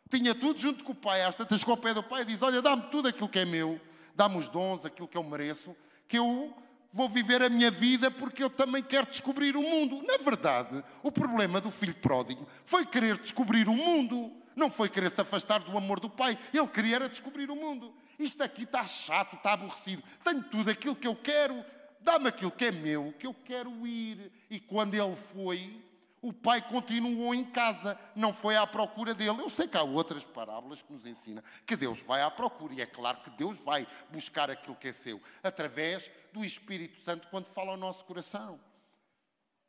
Tinha tudo junto com o pai, às tantas com o pé do pai, e diz: Olha, dá-me tudo aquilo que é meu, dá-me os dons, aquilo que eu mereço, que eu vou viver a minha vida porque eu também quero descobrir o mundo. Na verdade, o problema do filho pródigo foi querer descobrir o mundo, não foi querer se afastar do amor do pai. Ele queria era descobrir o mundo. Isto aqui está chato, está aborrecido. Tenho tudo aquilo que eu quero, dá-me aquilo que é meu, que eu quero ir. E quando ele foi, o pai continuou em casa, não foi à procura dele. Eu sei que há outras parábolas que nos ensinam que Deus vai à procura, e é claro que Deus vai buscar aquilo que é seu, através do Espírito Santo, quando fala ao nosso coração.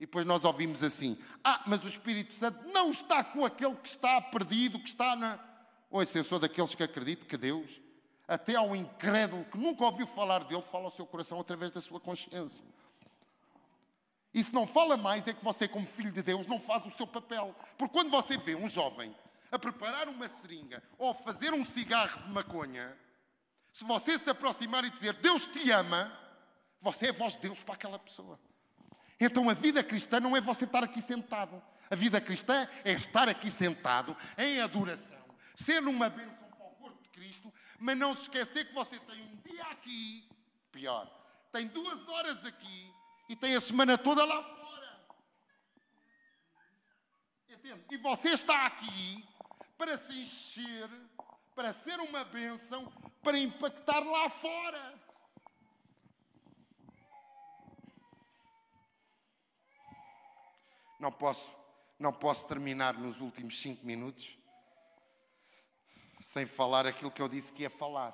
E depois nós ouvimos assim: Ah, mas o Espírito Santo não está com aquele que está perdido, que está na. Ouça, eu sou daqueles que acredito que Deus, até ao incrédulo que nunca ouviu falar dele, fala ao seu coração através da sua consciência. E se não fala mais, é que você, como filho de Deus, não faz o seu papel. Porque quando você vê um jovem a preparar uma seringa ou a fazer um cigarro de maconha, se você se aproximar e dizer Deus te ama, você é voz de Deus para aquela pessoa. Então a vida cristã não é você estar aqui sentado. A vida cristã é estar aqui sentado em adoração, ser uma bênção para o corpo de Cristo, mas não se esquecer que você tem um dia aqui, pior, tem duas horas aqui e tem a semana toda lá fora. Entende? E você está aqui para se encher, para ser uma bênção, para impactar lá fora. Não posso, não posso terminar nos últimos cinco minutos sem falar aquilo que eu disse que ia falar.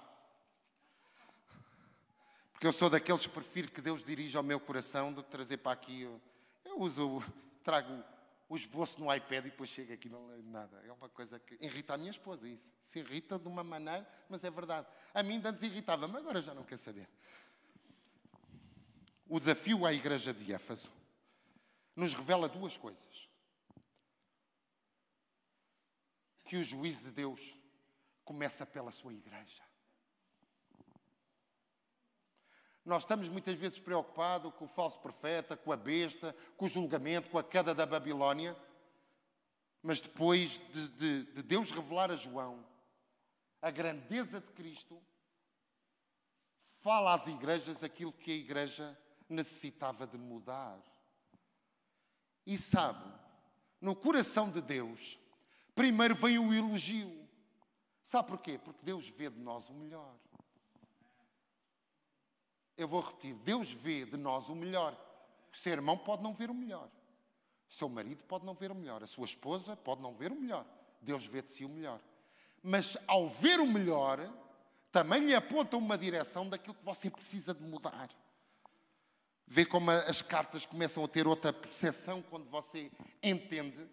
Porque eu sou daqueles que prefiro que Deus dirija ao meu coração do que trazer para aqui. Eu, eu uso, trago o esboço no iPad e depois chego aqui e não leio nada. É uma coisa que irrita a minha esposa, isso. Se irrita de uma maneira, mas é verdade. A mim antes irritava, mas agora já não quer saber. O desafio à igreja de Éfeso nos revela duas coisas. Que o juízo de Deus começa pela sua igreja. Nós estamos muitas vezes preocupados com o falso profeta, com a besta, com o julgamento, com a queda da Babilónia. Mas depois de, de, de Deus revelar a João a grandeza de Cristo, fala às igrejas aquilo que a igreja necessitava de mudar. E sabe, no coração de Deus, primeiro vem o elogio. Sabe porquê? Porque Deus vê de nós o melhor. Eu vou repetir: Deus vê de nós o melhor. O seu irmão pode não ver o melhor. O seu marido pode não ver o melhor. A sua esposa pode não ver o melhor. Deus vê de si o melhor. Mas ao ver o melhor, também lhe aponta uma direção daquilo que você precisa de mudar. Vê como as cartas começam a ter outra percepção quando você entende.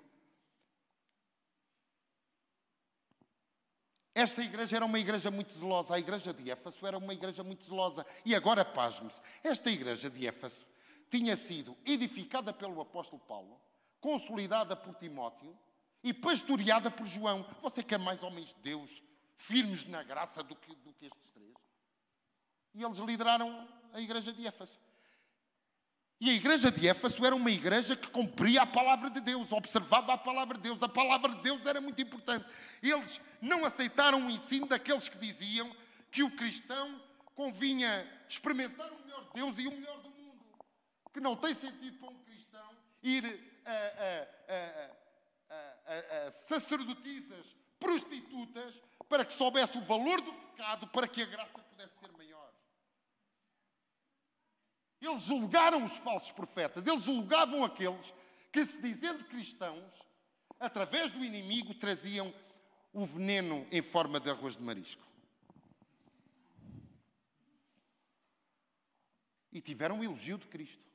Esta igreja era uma igreja muito zelosa. A igreja de Éfaso era uma igreja muito zelosa. E agora, pasme-se, esta igreja de Éfaso tinha sido edificada pelo apóstolo Paulo, consolidada por Timóteo e pastoreada por João. Você quer mais homens de Deus, firmes na graça do que, do que estes três? E eles lideraram a igreja de Éfaso. E a igreja de Éfaso era uma igreja que cumpria a palavra de Deus, observava a palavra de Deus. A palavra de Deus era muito importante. Eles não aceitaram o ensino daqueles que diziam que o cristão convinha experimentar o melhor de Deus e o melhor do mundo. Que não tem sentido para um cristão ir a, a, a, a sacerdotisas prostitutas para que soubesse o valor do pecado, para que a graça pudesse ser maior. Eles julgaram os falsos profetas, eles julgavam aqueles que, se dizendo cristãos, através do inimigo traziam o veneno em forma de arroz de marisco. E tiveram o elogio de Cristo.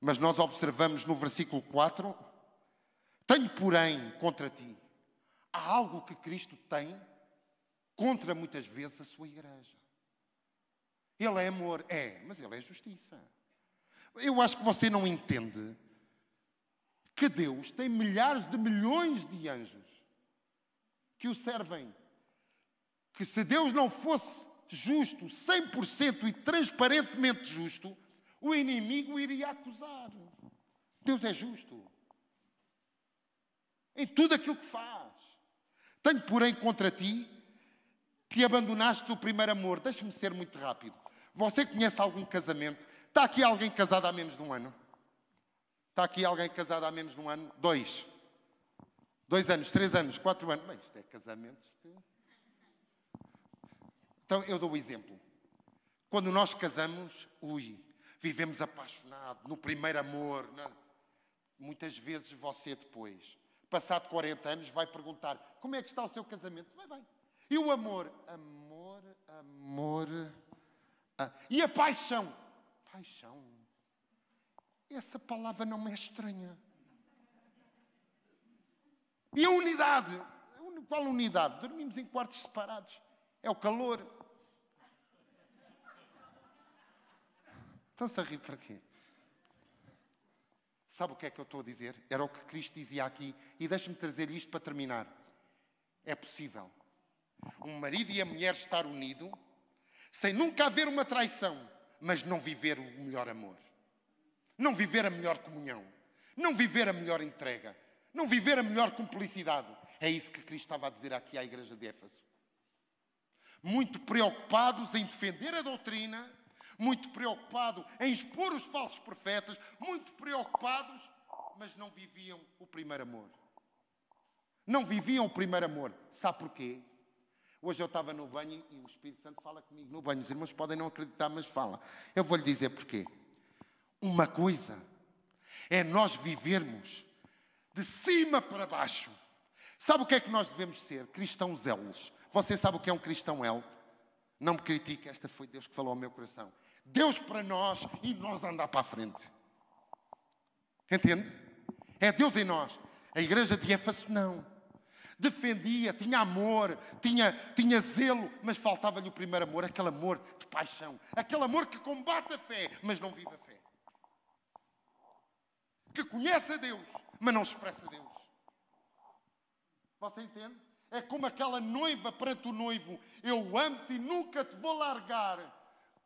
Mas nós observamos no versículo 4: Tenho, porém, contra ti. Há algo que Cristo tem contra muitas vezes a sua igreja. Ele é amor? É, mas ele é justiça. Eu acho que você não entende que Deus tem milhares de milhões de anjos que o servem. Que se Deus não fosse justo, 100% e transparentemente justo, o inimigo iria acusar. Deus é justo. Em tudo aquilo que faz. Tenho, porém, contra ti que abandonaste o primeiro amor. Deixe-me ser muito rápido. Você conhece algum casamento? Está aqui alguém casado há menos de um ano? Está aqui alguém casado há menos de um ano? Dois. Dois anos, três anos, quatro anos. Bem, isto é casamentos. Então eu dou o exemplo. Quando nós casamos, ui, vivemos apaixonados, no primeiro amor. Não. Muitas vezes você depois, passado 40 anos, vai perguntar como é que está o seu casamento? Vai, vai. E o amor? Amor, amor. Ah, e a paixão? Paixão. Essa palavra não me é estranha. E a unidade? Qual unidade? Dormimos em quartos separados. É o calor. Estão-se a rir para quê? Sabe o que é que eu estou a dizer? Era o que Cristo dizia aqui, e deixe-me trazer isto para terminar. É possível um marido e a mulher estar unidos sem nunca haver uma traição, mas não viver o melhor amor, não viver a melhor comunhão, não viver a melhor entrega, não viver a melhor cumplicidade. É isso que Cristo estava a dizer aqui à igreja de Éfeso. Muito preocupados em defender a doutrina, muito preocupados em expor os falsos profetas, muito preocupados, mas não viviam o primeiro amor. Não viviam o primeiro amor. Sabe porquê? Hoje eu estava no banho e o Espírito Santo fala comigo no banho. Os irmãos podem não acreditar, mas fala. Eu vou lhe dizer porquê. Uma coisa é nós vivermos de cima para baixo. Sabe o que é que nós devemos ser? Cristãos elos. Você sabe o que é um cristão elo? Não me critique, esta foi Deus que falou ao meu coração. Deus para nós e nós andar para a frente. Entende? É Deus em nós. A igreja de Éfeso não defendia, tinha amor, tinha, tinha zelo, mas faltava-lhe o primeiro amor, aquele amor de paixão, aquele amor que combate a fé, mas não vive a fé. Que conhece a Deus, mas não expressa Deus. Você entende? É como aquela noiva perante o noivo: Eu amo-te e nunca te vou largar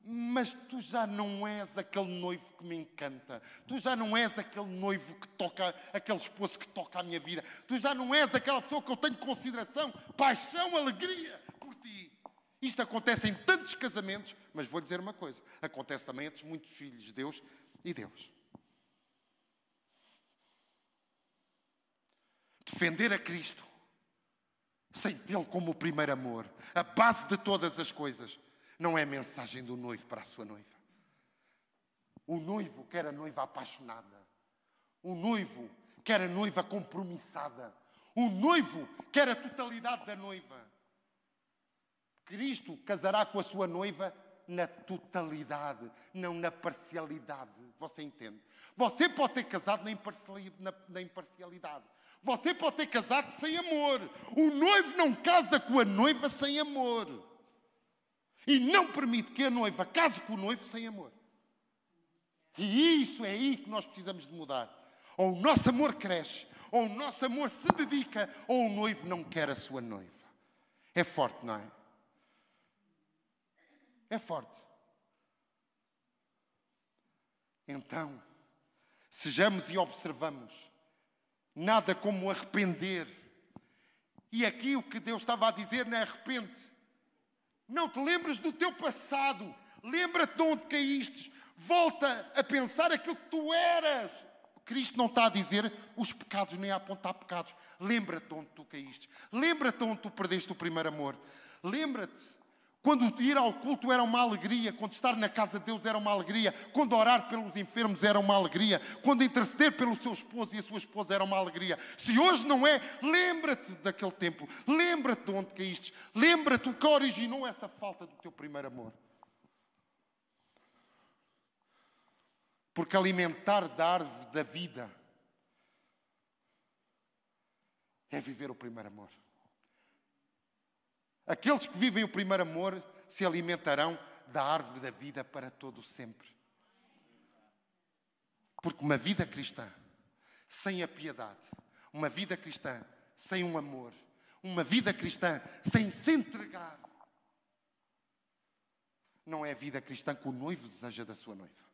mas tu já não és aquele noivo que me encanta. Tu já não és aquele noivo que toca, aquele esposo que toca a minha vida. Tu já não és aquela pessoa que eu tenho consideração, paixão, alegria por ti. Isto acontece em tantos casamentos, mas vou dizer uma coisa: acontece também entre muitos filhos de Deus e Deus. Defender a Cristo sem tê-lo como o primeiro amor, a base de todas as coisas não é mensagem do noivo para a sua noiva. O noivo quer a noiva apaixonada. O noivo quer a noiva compromissada. O noivo quer a totalidade da noiva. Cristo casará com a sua noiva na totalidade, não na parcialidade. Você entende? Você pode ter casado na imparcialidade. Você pode ter casado sem amor. O noivo não casa com a noiva sem amor. E não permite que a noiva case com o noivo sem amor. E isso é aí que nós precisamos de mudar. Ou o nosso amor cresce, ou o nosso amor se dedica, ou o noivo não quer a sua noiva. É forte, não é? É forte. Então, sejamos e observamos, nada como arrepender. E aqui o que Deus estava a dizer não é arrepende não te lembres do teu passado. Lembra-te de onde caíste. Volta a pensar aquilo que tu eras. Cristo não está a dizer os pecados nem a apontar pecados. Lembra-te de onde tu caíste. Lembra-te de onde tu perdeste o primeiro amor. Lembra-te quando ir ao culto era uma alegria, quando estar na casa de Deus era uma alegria, quando orar pelos enfermos era uma alegria, quando interceder pelo seu esposo e a sua esposa era uma alegria. Se hoje não é, lembra-te daquele tempo, lembra-te de onde caíste, lembra-te o que originou essa falta do teu primeiro amor. Porque alimentar da árvore da vida é viver o primeiro amor. Aqueles que vivem o primeiro amor se alimentarão da árvore da vida para todo o sempre. Porque uma vida cristã sem a piedade, uma vida cristã sem um amor, uma vida cristã sem se entregar, não é a vida cristã que o noivo deseja da sua noiva.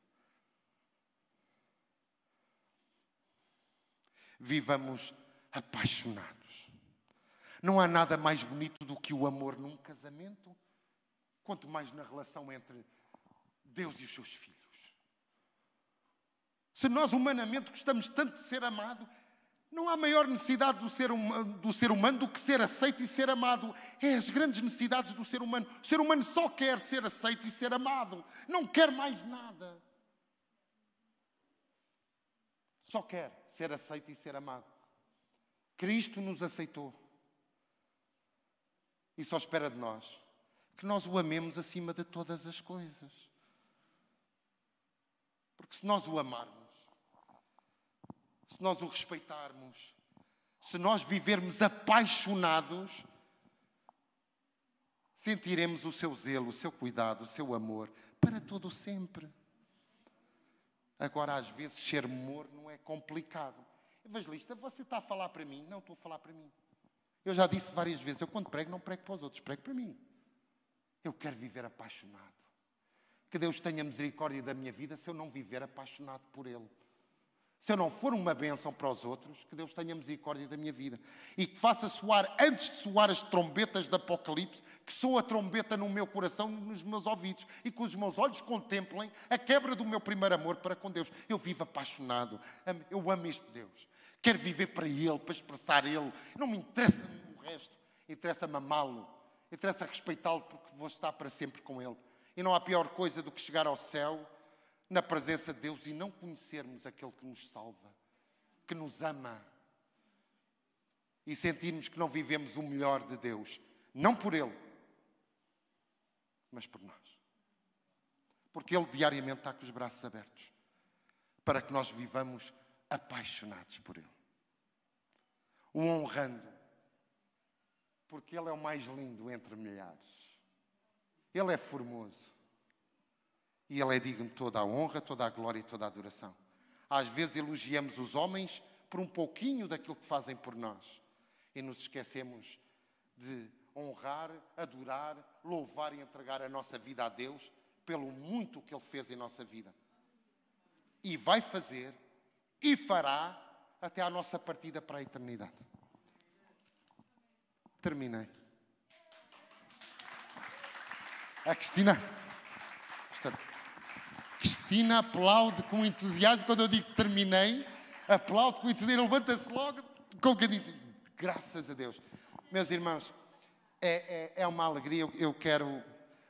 Vivamos apaixonados. Não há nada mais bonito do que o amor num casamento, quanto mais na relação entre Deus e os seus filhos. Se nós humanamente gostamos tanto de ser amado, não há maior necessidade do ser, humano, do ser humano do que ser aceito e ser amado. É as grandes necessidades do ser humano. O ser humano só quer ser aceito e ser amado. Não quer mais nada. Só quer ser aceito e ser amado. Cristo nos aceitou e só espera de nós que nós o amemos acima de todas as coisas. Porque se nós o amarmos, se nós o respeitarmos, se nós vivermos apaixonados, sentiremos o seu zelo, o seu cuidado, o seu amor para todo sempre. Agora, às vezes, ser morno é complicado. Evangelista, você está a falar para mim? Não, estou a falar para mim. Eu já disse várias vezes, eu quando prego, não prego para os outros, prego para mim. Eu quero viver apaixonado. Que Deus tenha misericórdia da minha vida se eu não viver apaixonado por Ele. Se eu não for uma bênção para os outros, que Deus tenha misericórdia da minha vida. E que faça soar, antes de soar as trombetas do Apocalipse, que soa a trombeta no meu coração, nos meus ouvidos, e que os meus olhos contemplem a quebra do meu primeiro amor para com Deus. Eu vivo apaixonado. Eu amo este Deus. Quero viver para Ele, para expressar Ele. Não me interessa o resto. Interessa-me amá-lo. Interessa respeitá-lo porque vou estar para sempre com Ele. E não há pior coisa do que chegar ao céu na presença de Deus e não conhecermos aquele que nos salva, que nos ama e sentirmos que não vivemos o melhor de Deus, não por Ele, mas por nós. Porque Ele diariamente está com os braços abertos para que nós vivamos apaixonados por Ele, o honrando, porque Ele é o mais lindo entre milhares, Ele é formoso. E Ele é digno de toda a honra, toda a glória e toda a adoração. Às vezes elogiamos os homens por um pouquinho daquilo que fazem por nós. E nos esquecemos de honrar, adorar, louvar e entregar a nossa vida a Deus pelo muito que Ele fez em nossa vida. E vai fazer e fará até à nossa partida para a eternidade. Terminei. A Cristina. Cristina aplaude com entusiasmo quando eu digo terminei, aplaude com entusiasmo, levanta-se logo, com que diz, graças a Deus. Meus irmãos, é, é, é uma alegria, eu, eu, quero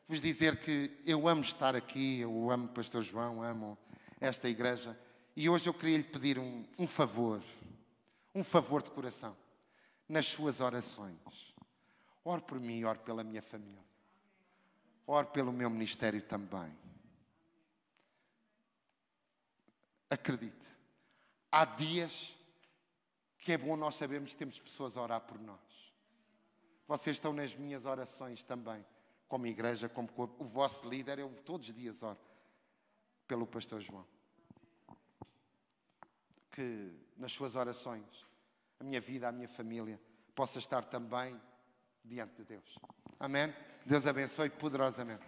vos dizer que eu amo estar aqui, eu amo o Pastor João, amo esta igreja, e hoje eu queria lhe pedir um, um favor, um favor de coração, nas suas orações. Ore por mim, ore pela minha família. Ore pelo meu ministério também. Acredite, há dias que é bom nós sabermos que temos pessoas a orar por nós. Vocês estão nas minhas orações também, como igreja, como corpo. O vosso líder, eu todos os dias oro pelo pastor João. Que nas suas orações, a minha vida, a minha família, possa estar também diante de Deus. Amém? Deus abençoe poderosamente.